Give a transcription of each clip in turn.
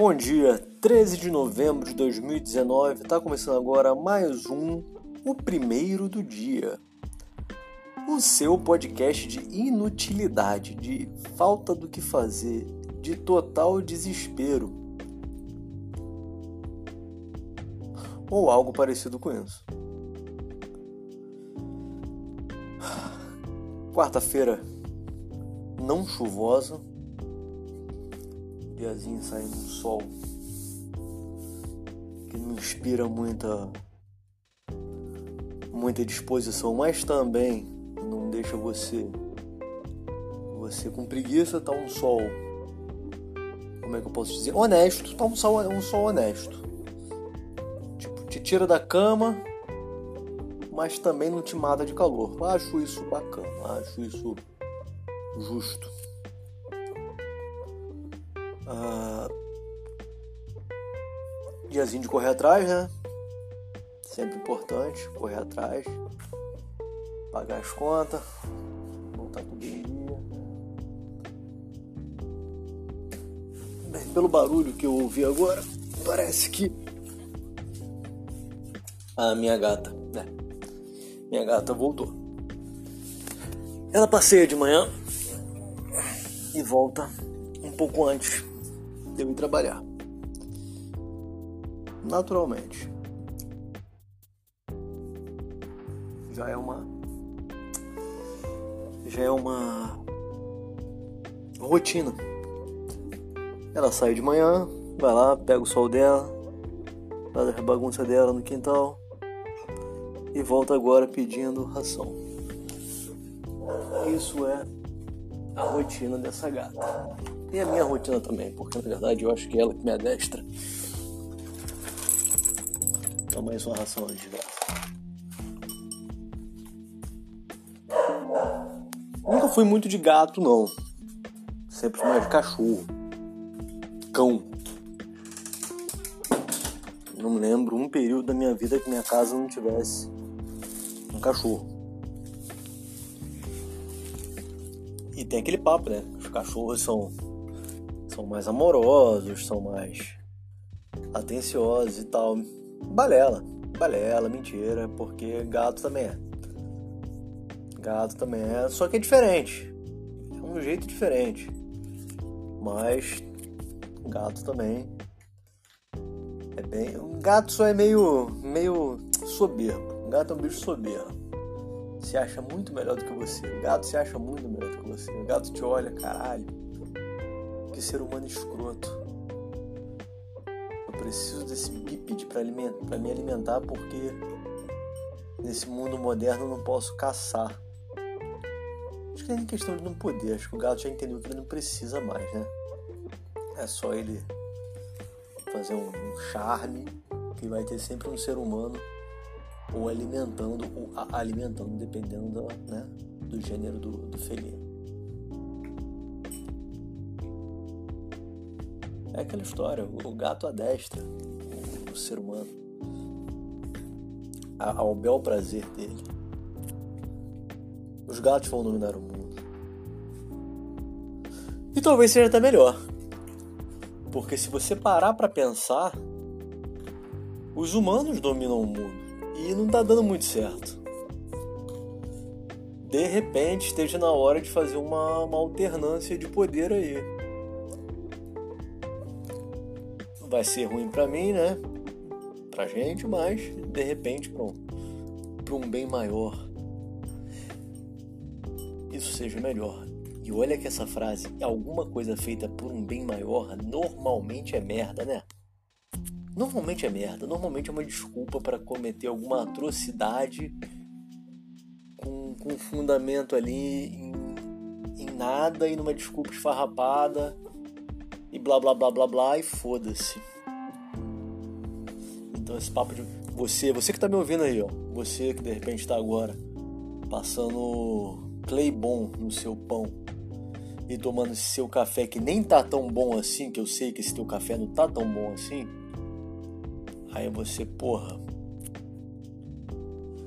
Bom dia, 13 de novembro de 2019, está começando agora mais um, o primeiro do dia. O seu podcast de inutilidade, de falta do que fazer, de total desespero. Ou algo parecido com isso. Quarta-feira não chuvosa, diazinho saindo um sol que não inspira muita muita disposição, mas também não deixa você você com preguiça, tá um sol como é que eu posso dizer? Honesto, tá um sol, um sol honesto. Tipo, te tira da cama, mas também não te mata de calor. Acho isso bacana, acho isso justo. Ah, diazinho de correr atrás, né? Sempre importante, correr atrás, pagar as contas, voltar tudo em dia. Pelo barulho que eu ouvi agora, parece que a minha gata, né? Minha gata voltou. Ela passeia de manhã e volta um pouco antes de eu ir trabalhar. Naturalmente. Já é uma. Já é uma. Rotina. Ela sai de manhã, vai lá, pega o sol dela, faz a bagunça dela no quintal e volta agora pedindo ração. Isso é a rotina dessa gata. E a minha rotina também, porque na verdade eu acho que ela que me adestra. Toma aí sua ração de graça. Nunca fui muito de gato, não. Sempre mais de cachorro. Cão. Não me lembro um período da minha vida que minha casa não tivesse um cachorro. Tem aquele papo, né? Os cachorros são são mais amorosos, são mais atenciosos e tal. Balela, balela, mentira, porque gato também é. Gato também é, só que é diferente. É um jeito diferente. Mas gato também é bem. Um gato só é meio meio soberbo. Um gato é um bicho soberbo. Se acha muito melhor do que você. O gato se acha muito melhor do que você. O gato te olha, caralho que ser humano escroto. Eu preciso desse bípede para me alimentar porque nesse mundo moderno eu não posso caçar. Acho que é em questão de não poder, acho que o gato já entendeu que ele não precisa mais, né? É só ele fazer um, charme que vai ter sempre um ser humano ou alimentando ou alimentando, dependendo do, né, do gênero do, do felino. É aquela história, o gato adestra o ser humano ao bel prazer dele. Os gatos vão dominar o mundo. E talvez seja até melhor. Porque se você parar para pensar, os humanos dominam o mundo e não tá dando muito certo. De repente esteja na hora de fazer uma, uma alternância de poder aí. vai ser ruim para mim, né? Pra gente, mas de repente para um bem maior. Isso seja melhor. E olha que essa frase, alguma coisa feita por um bem maior, normalmente é merda, né? Normalmente é merda, normalmente é uma desculpa para cometer alguma atrocidade com, com fundamento ali em, em nada e numa desculpa esfarrapada e blá blá blá blá blá e foda-se. Então esse papo de você, você que tá me ouvindo aí, ó, você que de repente tá agora passando Claybon no seu pão e tomando seu café que nem tá tão bom assim, que eu sei que esse teu café não tá tão bom assim. Aí você, porra,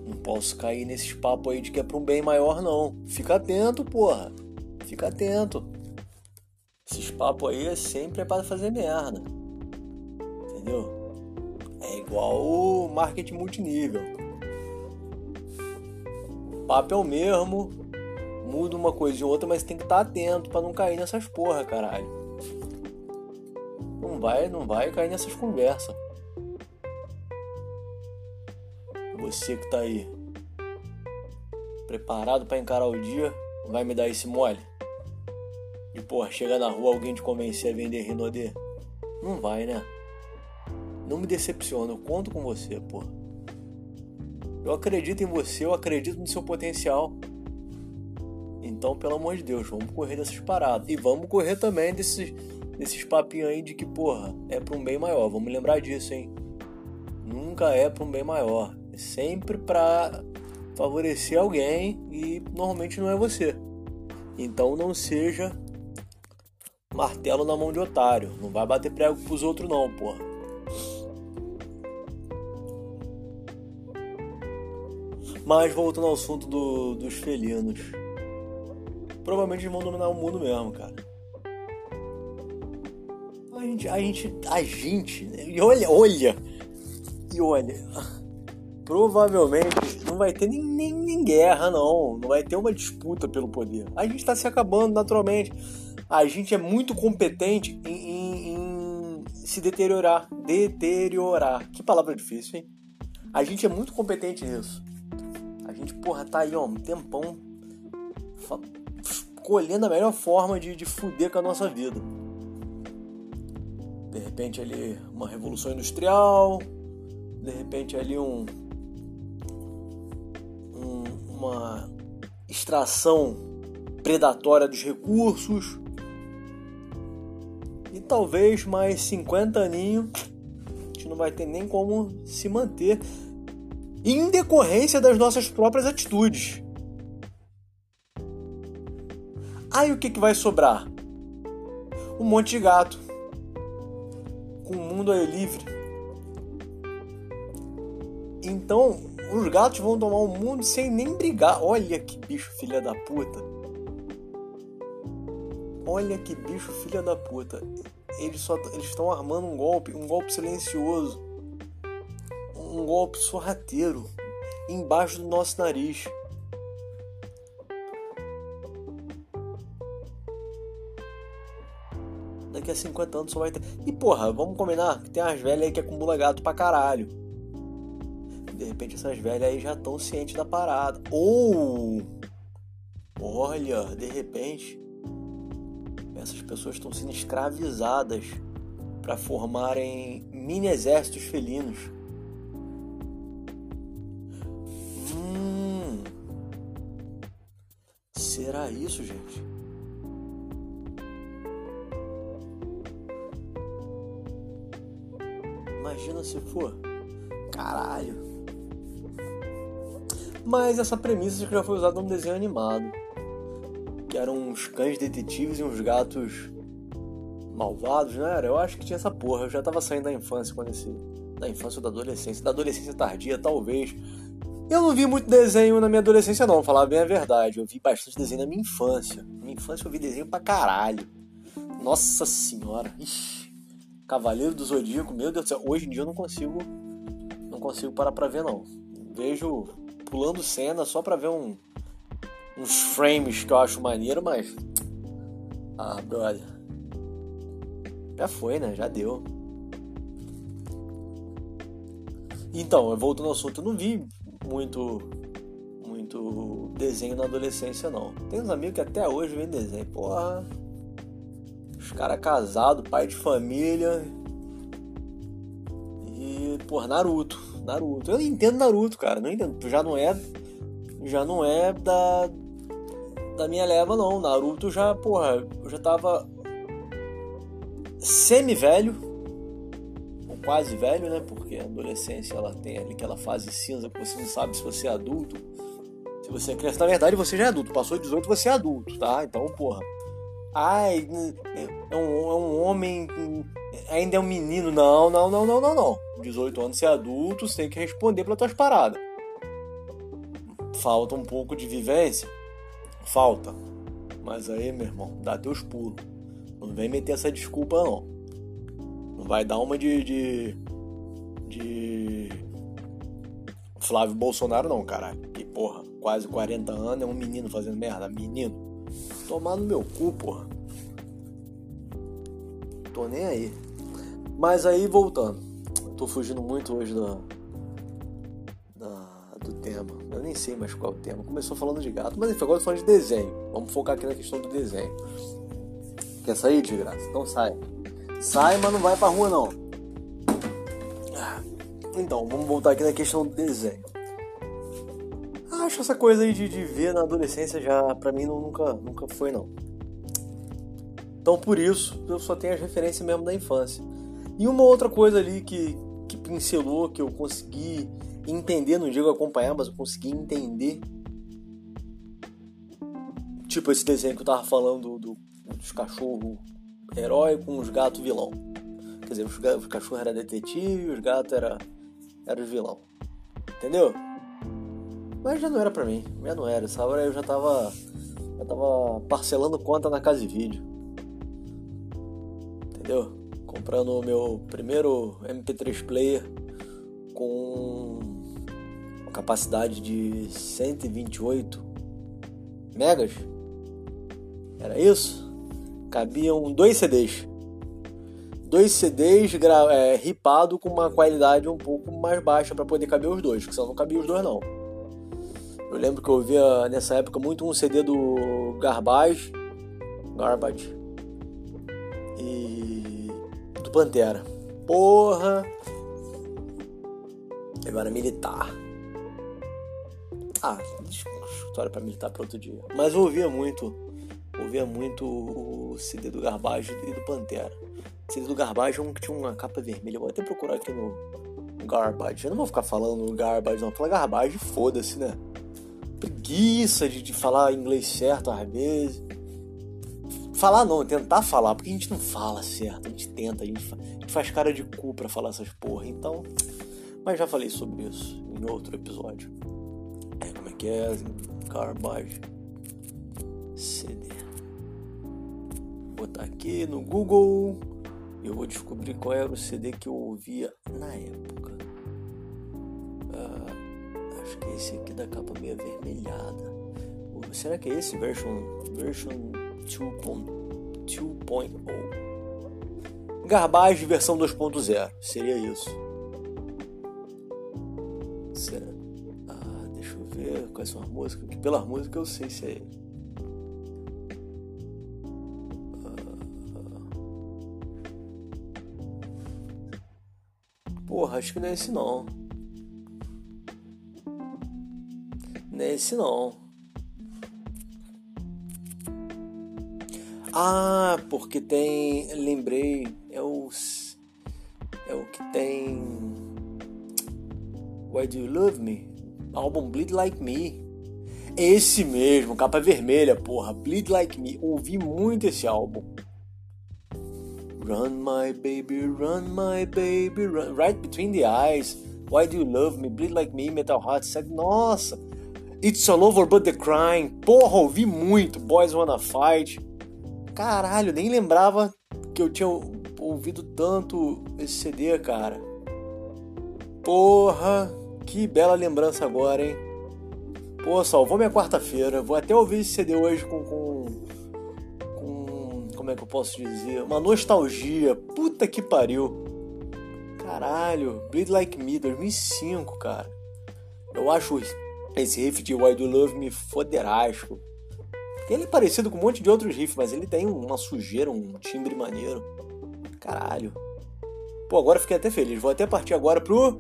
não posso cair nesses papos aí de que é pra um bem maior não. Fica atento, porra. Fica atento. Esses papos aí é sempre é para fazer merda. Entendeu? É igual o marketing multinível. O papo é o mesmo, muda uma coisa e outra, mas tem que estar atento para não cair nessas porra, caralho. Não vai, não vai cair nessas conversas. Você que tá aí preparado para encarar o dia, vai me dar esse mole? E porra, chega na rua alguém te convencer a vender Rinodê? Não vai, né? Não me decepciona, eu conto com você, porra. Eu acredito em você, eu acredito no seu potencial. Então, pelo amor de Deus, vamos correr dessas paradas. E vamos correr também desses, desses papinhos aí de que, porra, é pra um bem maior. Vamos lembrar disso, hein? Nunca é pra um bem maior. Sempre pra favorecer alguém e normalmente não é você. Então não seja martelo na mão de otário. Não vai bater prego pros outros não, porra. Mas voltando ao assunto do, dos felinos. Provavelmente eles vão dominar o mundo mesmo, cara. A gente, a gente, a gente, e olha, olha, e olha, provavelmente não vai ter nem, nem, nem, guerra, não. Não vai ter uma disputa pelo poder. A gente está se acabando naturalmente. A gente é muito competente em, em, em, se deteriorar. Deteriorar. Que palavra difícil, hein? A gente é muito competente nisso. A gente, porra, tá aí, ó, um tempão colhendo a melhor forma de, de fuder com a nossa vida. De repente ali uma revolução industrial, de repente ali um uma extração predatória dos recursos. E talvez mais 50 aninhos a gente não vai ter nem como se manter em decorrência das nossas próprias atitudes. Aí o que, que vai sobrar? Um monte de gato. Com o mundo aí livre. Então, os gatos vão tomar o mundo sem nem brigar. Olha que bicho filha da puta. Olha que bicho filha da puta. Eles só eles estão armando um golpe, um golpe silencioso. Um golpe sorrateiro embaixo do nosso nariz. Daqui a 50 anos só vai ter. E porra, vamos combinar que tem umas velhas aí que acumula gato pra caralho de repente essas velhas aí já estão cientes da parada. Ou, olha, de repente, essas pessoas estão sendo escravizadas para formarem mini exércitos felinos. Hum, será isso, gente? Imagina se for. Caralho. Mas essa premissa já foi usada num desenho animado. Que eram uns cães detetives e uns gatos malvados, né? Eu acho que tinha essa porra. Eu já tava saindo da infância quando esse. Da infância ou da adolescência. Da adolescência tardia, talvez. Eu não vi muito desenho na minha adolescência, não, falar bem a verdade. Eu vi bastante desenho na minha infância. Na minha infância eu vi desenho pra caralho. Nossa senhora. Ixi. Cavaleiro do Zodíaco, meu Deus do céu. Hoje em dia eu não consigo. Não consigo parar pra ver, não. Vejo pulando cena só pra ver um, uns frames que eu acho maneiro, mas. Ah, brother. Já foi, né? Já deu. Então, voltando ao assunto, eu não vi muito muito desenho na adolescência, não. Tem uns amigos que até hoje vêem desenho. Porra. Os caras casados, pai de família. E, porra, Naruto. Naruto. Eu entendo Naruto, cara. Não entendo. Já não é. Já não é da. Da minha leva, não. Naruto já, porra, eu já tava. Semi-velho. Ou quase velho, né? Porque a adolescência ela tem aquela fase cinza que você não sabe se você é adulto. Se você é criança. Na verdade, você já é adulto. Passou de 18, você é adulto, tá? Então, porra. Ai, é um, é um homem ainda é um menino. Não, não, não, não, não, não. 18 anos, você é adulto, você tem que responder pelas tuas paradas. Falta um pouco de vivência? Falta. Mas aí, meu irmão, dá teus pulos. Não vem meter essa desculpa, não. Não vai dar uma de. de. de... Flávio Bolsonaro, não, caralho. Que porra, quase 40 anos é um menino fazendo merda. Menino. Tomar no meu cu, porra. Tô nem aí. Mas aí, voltando. Tô fugindo muito hoje da, da, do tema. Eu nem sei mais qual é o tema. Começou falando de gato, mas enfim, agora tô falando de desenho. Vamos focar aqui na questão do desenho. Quer sair de graça? Então sai. Sai, mas não vai pra rua não. Então, vamos voltar aqui na questão do desenho. Acho essa coisa aí de, de ver na adolescência já, pra mim, não, nunca, nunca foi não. Então, por isso, eu só tenho as referências mesmo da infância. E uma outra coisa ali que, que pincelou, que eu consegui entender, não digo acompanhar, mas eu consegui entender. Tipo esse desenho que eu tava falando do, dos cachorros herói com os gatos vilão. Quer dizer, os, os cachorros eram detetive e os gatos eram era os vilão. Entendeu? Mas já não era pra mim, já não era. Essa hora eu já tava. Já tava parcelando conta na casa de vídeo. Entendeu? Comprando o meu primeiro MP3 player com capacidade de 128 megas. Era isso? Cabiam dois CDs. Dois CDs é, ripado com uma qualidade um pouco mais baixa para poder caber os dois, porque senão não cabia os dois não. Eu lembro que eu ouvia nessa época muito um CD do Garbage, Garbage Pantera. Porra! Eu era militar. Ah, história para militar para outro dia. Mas eu ouvia muito, ouvia muito o CD do Garbage e do Pantera. O CD do Garbage é um que tinha uma capa vermelha. Vou até procurar aqui no Garbage. Eu não vou ficar falando Garbage, não. Fala Garbage, foda-se, né? Preguiça de, de falar inglês certo às vezes. Falar não, tentar falar, porque a gente não fala certo, a gente tenta, a gente, fa... a gente faz cara de cu pra falar essas porra, então. Mas já falei sobre isso em outro episódio que é Garbage CD. Vou botar aqui no Google e eu vou descobrir qual era o CD que eu ouvia na época. Ah, acho que é esse aqui da capa meio avermelhada. Será que é esse? Version, version 2.0. Garbage versão 2.0. Seria isso. Será? ver quais são as músicas, que pela música eu sei se é ele. Ah, porra, acho que não é esse não. Não é esse não. Ah, porque tem. Lembrei. É o. É o que tem. Why Do You Love Me? álbum Bleed Like Me. Esse mesmo, capa vermelha, porra. Bleed Like Me. Ouvi muito esse álbum. Run my baby, run my baby, run. Right between the eyes. Why do you love me? Bleed like me, Metal Heart. Said, nossa. It's all over but the crying. Porra, ouvi muito. Boys Wanna Fight. Caralho, nem lembrava que eu tinha ouvido tanto esse CD, cara. Porra. Que bela lembrança agora, hein? Pô, salvou minha quarta-feira. Vou até ouvir esse CD hoje com, com, com. Como é que eu posso dizer? Uma nostalgia. Puta que pariu. Caralho. Bleed Like Me, 2005, cara. Eu acho esse riff de Why Do Love Me foderasco. Ele é parecido com um monte de outros riffs, mas ele tem uma sujeira, um timbre maneiro. Caralho. Pô, agora fiquei até feliz. Vou até partir agora pro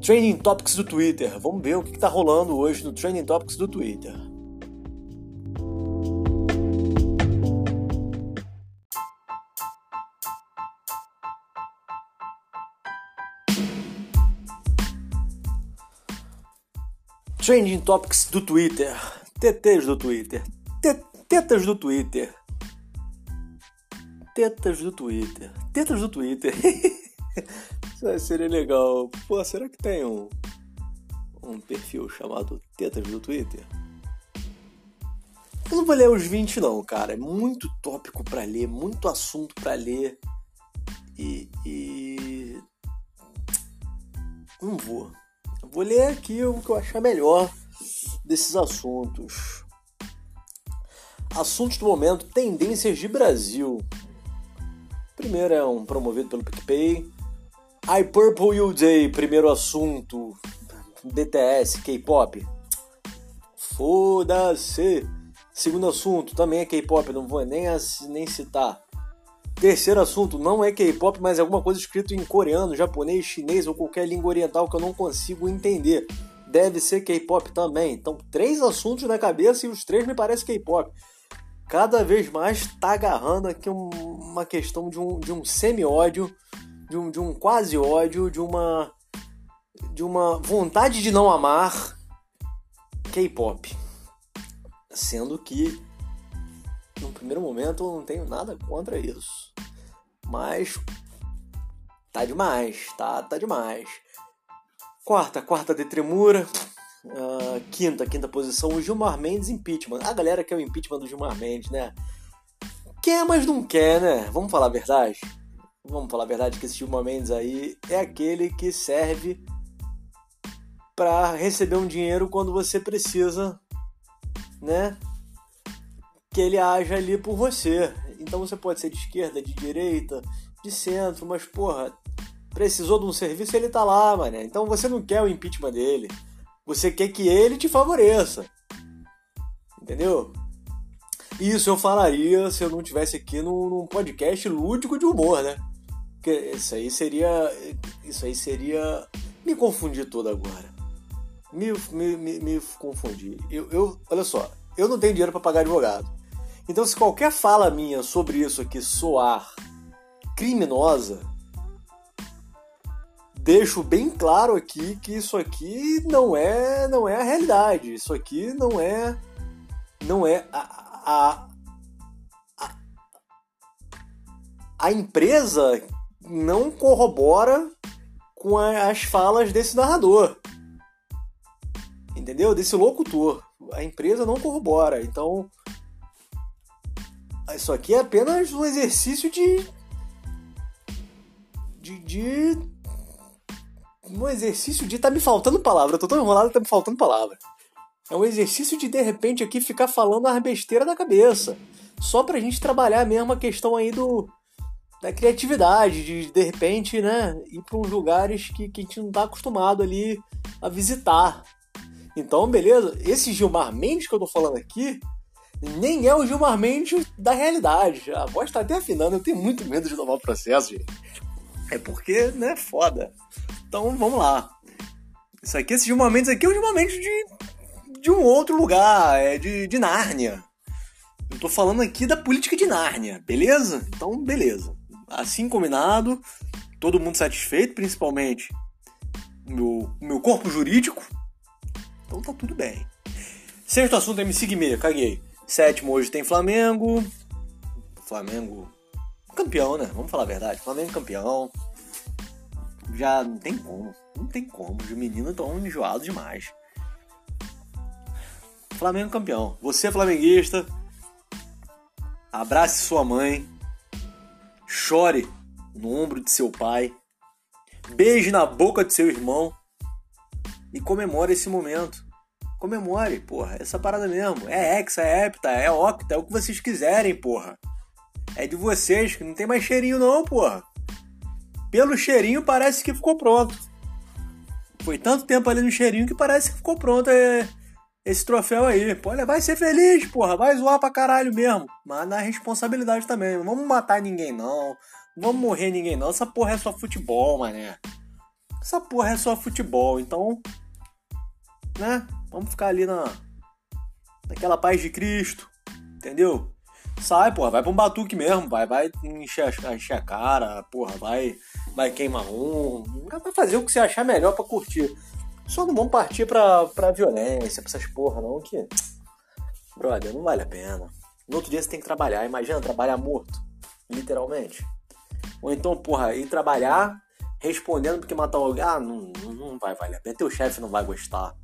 Trending Topics do Twitter. Vamos ver o que está rolando hoje no Trending Topics do Twitter. Trending Topics do Twitter. TTs do Twitter. Tetas do Twitter. Tetas do Twitter. Tetas do Twitter. Isso aí seria legal. Pô, será que tem um, um perfil chamado Tetas do Twitter? Eu não vou ler os 20 não, cara. É muito tópico para ler, muito assunto para ler. E, e... Não vou. Eu vou ler aqui o que eu achar melhor desses assuntos. Assuntos do momento, tendências de Brasil. Primeiro é um promovido pelo PicPay. I Purple You Day, primeiro assunto. BTS, K-pop. Foda-se. Segundo assunto, também é K-pop, não vou nem, nem citar. Terceiro assunto, não é K-pop, mas é alguma coisa escrito em coreano, japonês, chinês ou qualquer língua oriental que eu não consigo entender. Deve ser K-pop também. Então, três assuntos na cabeça e os três me parecem K-pop. Cada vez mais tá agarrando aqui uma questão de um, de um semi-ódio, de um, de um quase ódio, de uma, de uma vontade de não amar K-pop. Sendo que no primeiro momento eu não tenho nada contra isso. Mas tá demais, tá, tá demais. Quarta, quarta de tremura. Uh, quinta, quinta posição, o Gilmar Mendes impeachment. A galera quer o impeachment do Gilmar Mendes, né? Quer, mas não quer, né? Vamos falar a verdade? Vamos falar a verdade que esse Gilmar Mendes aí é aquele que serve para receber um dinheiro quando você precisa, né? que ele haja ali por você. Então você pode ser de esquerda, de direita, de centro, mas porra, precisou de um serviço, ele tá lá, mané. Então você não quer o impeachment dele. Você quer que ele te favoreça. Entendeu? Isso eu falaria se eu não tivesse aqui num, num podcast lúdico de humor, né? Porque isso aí seria. Isso aí seria. Me confundir todo agora. Me, me, me, me confundir. Eu, eu, olha só, eu não tenho dinheiro para pagar advogado. Então, se qualquer fala minha sobre isso aqui soar criminosa, deixo bem claro aqui que isso aqui não é não é a realidade. Isso aqui não é não é a, a, a, a empresa não corrobora com as falas desse narrador. Entendeu? Desse locutor. A empresa não corrobora. Então, isso aqui é apenas um exercício de. de. de um exercício de. tá me faltando palavra. Eu tô tão enrolado tá me faltando palavra. É um exercício de de repente aqui ficar falando as besteiras da cabeça. Só pra gente trabalhar mesmo a questão aí do. da criatividade, de de repente, né, ir pra uns lugares que, que a gente não tá acostumado ali a visitar. Então, beleza? Esse Gilmar Mendes que eu tô falando aqui nem é o Gilmar Mendes da realidade. A voz tá até afinando, eu tenho muito medo de tomar o processo, gente. É porque, né, foda. Então vamos lá. Isso aqui, esse Gilmar Mendes aqui é o Gilmar Mendes de, de um outro lugar, é de, de Nárnia. Eu tô falando aqui da política de Nárnia, beleza? Então, beleza. Assim combinado, todo mundo satisfeito, principalmente o meu, meu corpo jurídico. Então tá tudo bem. Sexto assunto é MC Guimê, caguei. Sétimo hoje tem Flamengo. Flamengo campeão, né? Vamos falar a verdade. Flamengo campeão. Já não tem como. Não tem como. Os meninos estão enjoados demais. Flamengo campeão. Você flamenguista. Abrace sua mãe. Chore no ombro de seu pai. Beije na boca de seu irmão. E comemore esse momento comemore, porra. Essa parada mesmo. É hexa, é hepta, é octa, é o que vocês quiserem, porra. É de vocês, que não tem mais cheirinho não, porra. Pelo cheirinho parece que ficou pronto. Foi tanto tempo ali no cheirinho que parece que ficou pronto é, esse troféu aí. Pô, vai ser feliz, porra. Vai zoar pra caralho mesmo. Mas na responsabilidade também. Não vamos matar ninguém, não. Não vamos morrer ninguém, não. Essa porra é só futebol, mané. Essa porra é só futebol. Então, né? Vamos ficar ali na naquela paz de Cristo, entendeu? Sai, porra, vai pra um batuque mesmo, vai, vai encher, encher a cara, porra, vai, vai queimar um, vai fazer o que você achar melhor para curtir. Só não vamos partir pra, pra violência, pra essas porra não, que, brother, não vale a pena. No outro dia você tem que trabalhar, imagina trabalhar morto, literalmente. Ou então, porra, ir trabalhar respondendo porque matar alguém, ah, não, não vai valer a pena, teu chefe não vai gostar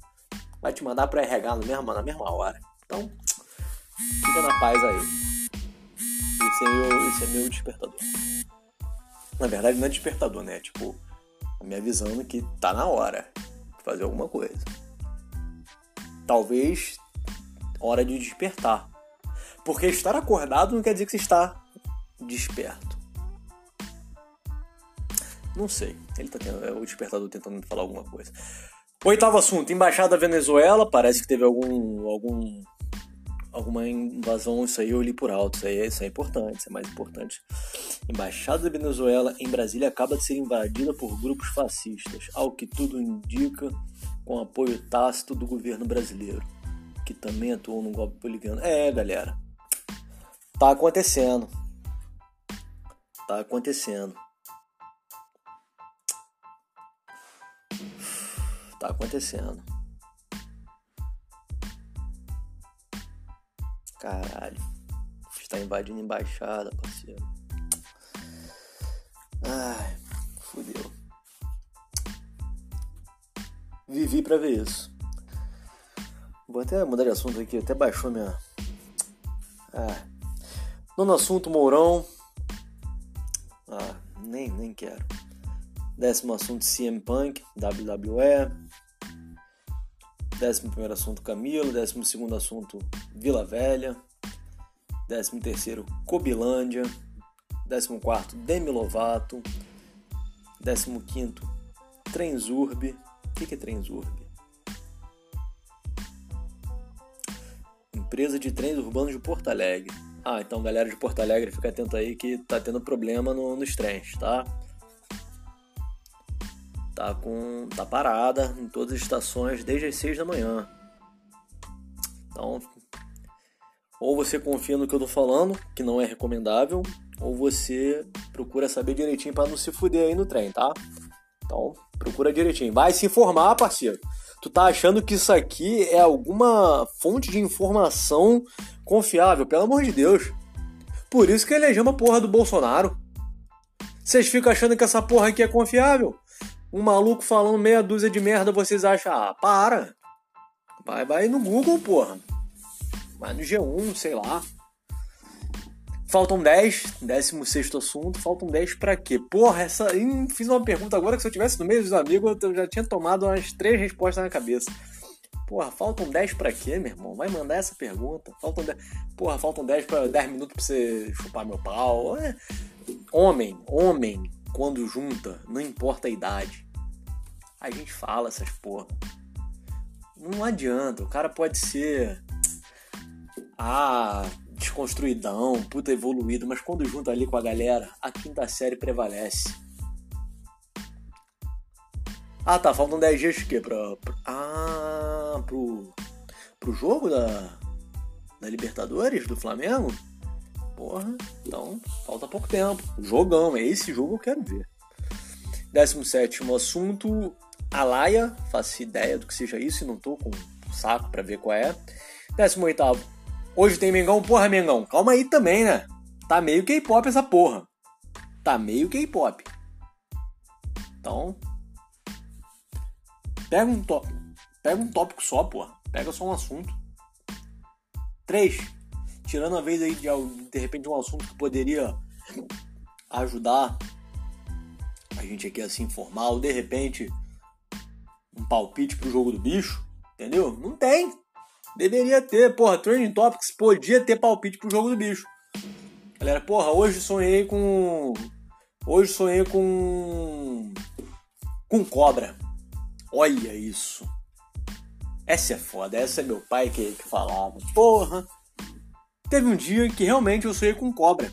vai te mandar para RH mesmo, na mesma hora. Então, fica na paz aí. Esse é meu, esse é meu despertador. Na verdade, não é despertador, né? Tipo, me avisando que tá na hora de fazer alguma coisa. Talvez hora de despertar. Porque estar acordado não quer dizer que você está desperto. Não sei. Ele tá tendo. É o despertador tentando falar alguma coisa. Oitavo assunto, embaixada da Venezuela. Parece que teve algum. algum alguma invasão, isso aí eu li por alto, isso aí, isso é importante, isso é mais importante. Embaixada da Venezuela em Brasília acaba de ser invadida por grupos fascistas, ao que tudo indica com apoio tácito do governo brasileiro, que também atuou no golpe boliviano. É, galera, tá acontecendo. Tá acontecendo. Tá acontecendo. Caralho. Está invadindo embaixada, parceiro. Ai, fudeu. Vivi pra ver isso. Vou até mudar de assunto aqui, até baixou minha. Ah. Nono assunto, Mourão. Ah, nem, nem quero. Décimo assunto, CM Punk, WWE. Décimo primeiro assunto, Camilo. Décimo segundo assunto, Vila Velha. Décimo terceiro, Cobilândia. Décimo quarto, Demi Lovato. Décimo quinto, Trenzurb. O que é Trenzurb? Empresa de trens urbanos de Porto Alegre. Ah, então galera de Porto Alegre, fica atento aí que tá tendo problema no, nos trens, tá? tá com tá parada em todas as estações desde as 6 da manhã. Então, ou você confia no que eu tô falando, que não é recomendável, ou você procura saber direitinho para não se fuder aí no trem, tá? Então, procura direitinho. Vai se informar, parceiro. Tu tá achando que isso aqui é alguma fonte de informação confiável? Pelo amor de Deus. Por isso que elegemos a porra do Bolsonaro. Vocês ficam achando que essa porra aqui é confiável? um maluco falando meia dúzia de merda, vocês acham, ah, para. Vai, vai no Google, porra. Vai no G1, sei lá. Faltam 10, 16 assunto, faltam 10 pra quê? Porra, essa. Fiz uma pergunta agora que se eu tivesse no meio dos amigos, eu já tinha tomado umas três respostas na cabeça. Porra, faltam 10 pra quê, meu irmão? Vai mandar essa pergunta. Faltam 10. Porra, faltam 10 pra 10 minutos pra você chupar meu pau. É. Homem, homem, quando junta, não importa a idade. A gente fala essas porra. Não adianta, o cara pode ser. Ah, desconstruidão, puta evoluído, mas quando junta ali com a galera, a quinta série prevalece. Ah, tá, faltam 10 dias quê? Pra, pra, ah, pro, pro jogo da, da Libertadores do Flamengo? Porra, então falta pouco tempo. Jogão, é esse jogo que eu quero ver. 17 assunto: Alaia. Faço ideia do que seja isso e não tô com saco para ver qual é. 18 Hoje tem Mengão, porra, Mengão. Calma aí também, né? Tá meio K-pop essa porra. Tá meio K-pop. Então. Pega um tópico. Pega um tópico só, porra. Pega só um assunto. 3 tirando a vez aí de, de repente um assunto que poderia ajudar a gente aqui a se informar, ou de repente um palpite pro jogo do bicho, entendeu? Não tem. Deveria ter, porra, Trending Topics podia ter palpite pro jogo do bicho. Galera, porra, hoje sonhei com. Hoje sonhei com. Com cobra. Olha isso. Essa é foda, essa é meu pai que, que falava. Porra. Teve um dia que realmente eu sonhei com cobra.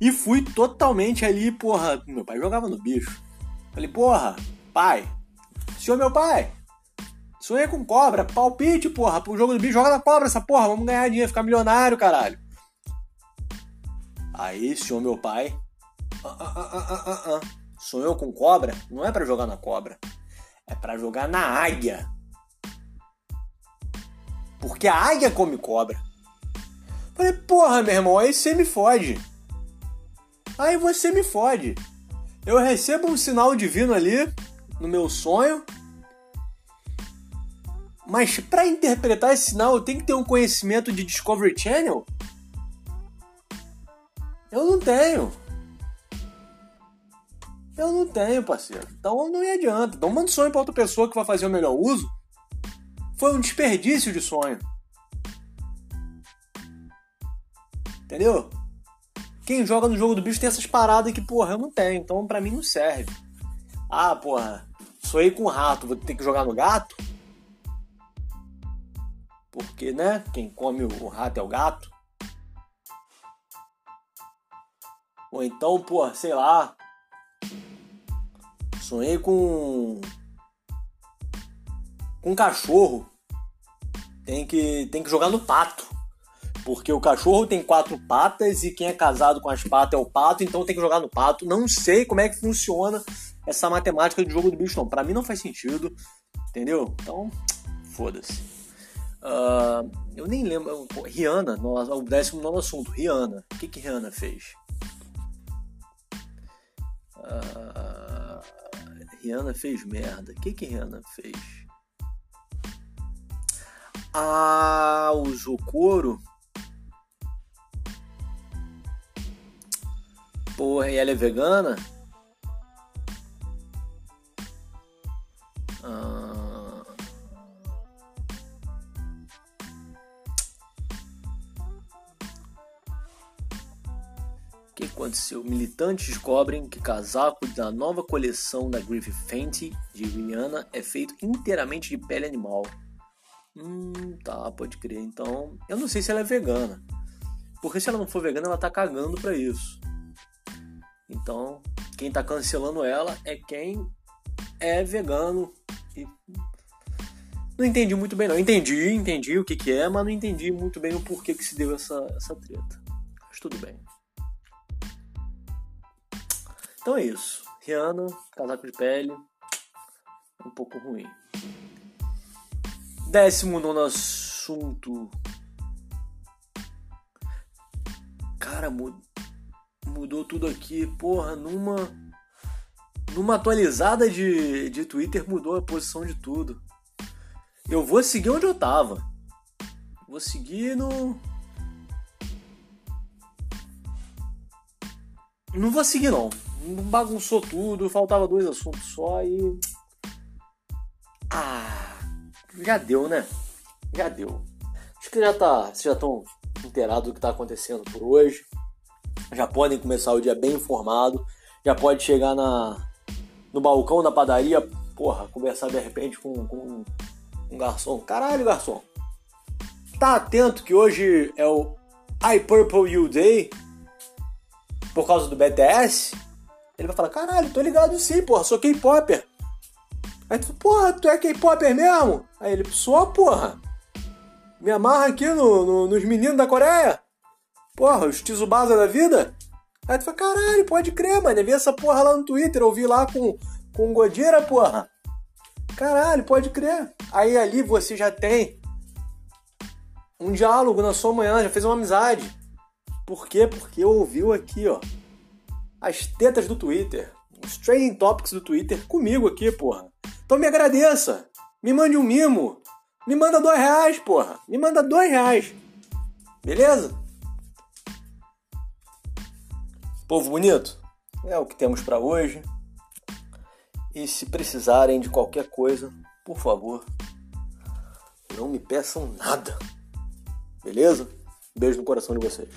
E fui totalmente ali, porra. Meu pai jogava no bicho. Falei, porra, pai. Senhor meu pai. Sonhei com cobra. Palpite, porra. Pro jogo do bicho. Joga na cobra essa porra. Vamos ganhar dinheiro, ficar milionário, caralho. Aí, senhor meu pai. Ah, ah, ah, Sonhou com cobra? Não é para jogar na cobra. É para jogar na águia. Porque a águia come cobra. Falei, porra, meu irmão, aí você me fode. Aí você me fode. Eu recebo um sinal divino ali no meu sonho. Mas para interpretar esse sinal, eu tenho que ter um conhecimento de Discovery Channel? Eu não tenho. Eu não tenho, parceiro. Então não adianta. Então manda sonho pra outra pessoa que vai fazer o melhor uso. Foi um desperdício de sonho. Entendeu? Quem joga no jogo do bicho tem essas paradas que, porra, eu não tenho. Então pra mim não serve. Ah, porra, sonhei com um rato, vou ter que jogar no gato? Porque, né? Quem come o rato é o gato. Ou então, pô, sei lá. Sonhei com. Com um cachorro. Tem que, tem que jogar no pato. Porque o cachorro tem quatro patas e quem é casado com as patas é o pato, então tem que jogar no pato. Não sei como é que funciona essa matemática do jogo do bicho, não. Pra mim não faz sentido, entendeu? Então, foda-se. Uh, eu nem lembro. Rihanna, o décimo novo assunto. Rihanna. O que, que Rihanna fez? Uh, Rihanna fez merda. O que, que Rihanna fez? Ah, usou couro Porra, e ela é vegana? Ah... O que aconteceu? Militantes descobrem que casaco da nova coleção da Griffith Fenty de Rihanna é feito inteiramente de pele animal. Hum, tá, pode crer. Então, eu não sei se ela é vegana. Porque se ela não for vegana, ela tá cagando pra isso. Então, quem está cancelando ela é quem é vegano. E não entendi muito bem, não. Entendi, entendi o que, que é, mas não entendi muito bem o porquê que se deu essa, essa treta. Mas tudo bem. Então é isso. Rihanna, casaco de pele, um pouco ruim. Décimo nono assunto. Cara, mudou tudo aqui. Porra, numa. Numa atualizada de, de Twitter mudou a posição de tudo. Eu vou seguir onde eu tava. Vou seguir no. Não vou seguir não. Bagunçou tudo, faltava dois assuntos só e. Ah, já deu, né? Já deu. Acho que já tá. Vocês já estão inteirados do que tá acontecendo por hoje já podem começar o dia bem informado, já pode chegar na, no balcão da padaria, porra, conversar de repente com, com um garçom. Caralho, garçom, tá atento que hoje é o I Purple You Day por causa do BTS? Ele vai falar, caralho, tô ligado sim, porra, sou K-Popper. Aí tu, porra, tu é K-Popper mesmo? Aí ele, sou, porra. Me amarra aqui no, no, nos meninos da Coreia. Porra, os Tsubasa da vida? Aí tu fala, caralho, pode crer, mano. Eu vi essa porra lá no Twitter, eu vi lá com, com o Godira, porra. Caralho, pode crer. Aí ali você já tem um diálogo na sua manhã, já fez uma amizade. Por quê? Porque ouviu aqui, ó, as tetas do Twitter, os trending topics do Twitter comigo aqui, porra. Então me agradeça, me mande um mimo, me manda dois reais, porra, me manda dois reais, beleza? Povo bonito, é o que temos para hoje. E se precisarem de qualquer coisa, por favor, não me peçam nada. Beleza? Beijo no coração de vocês.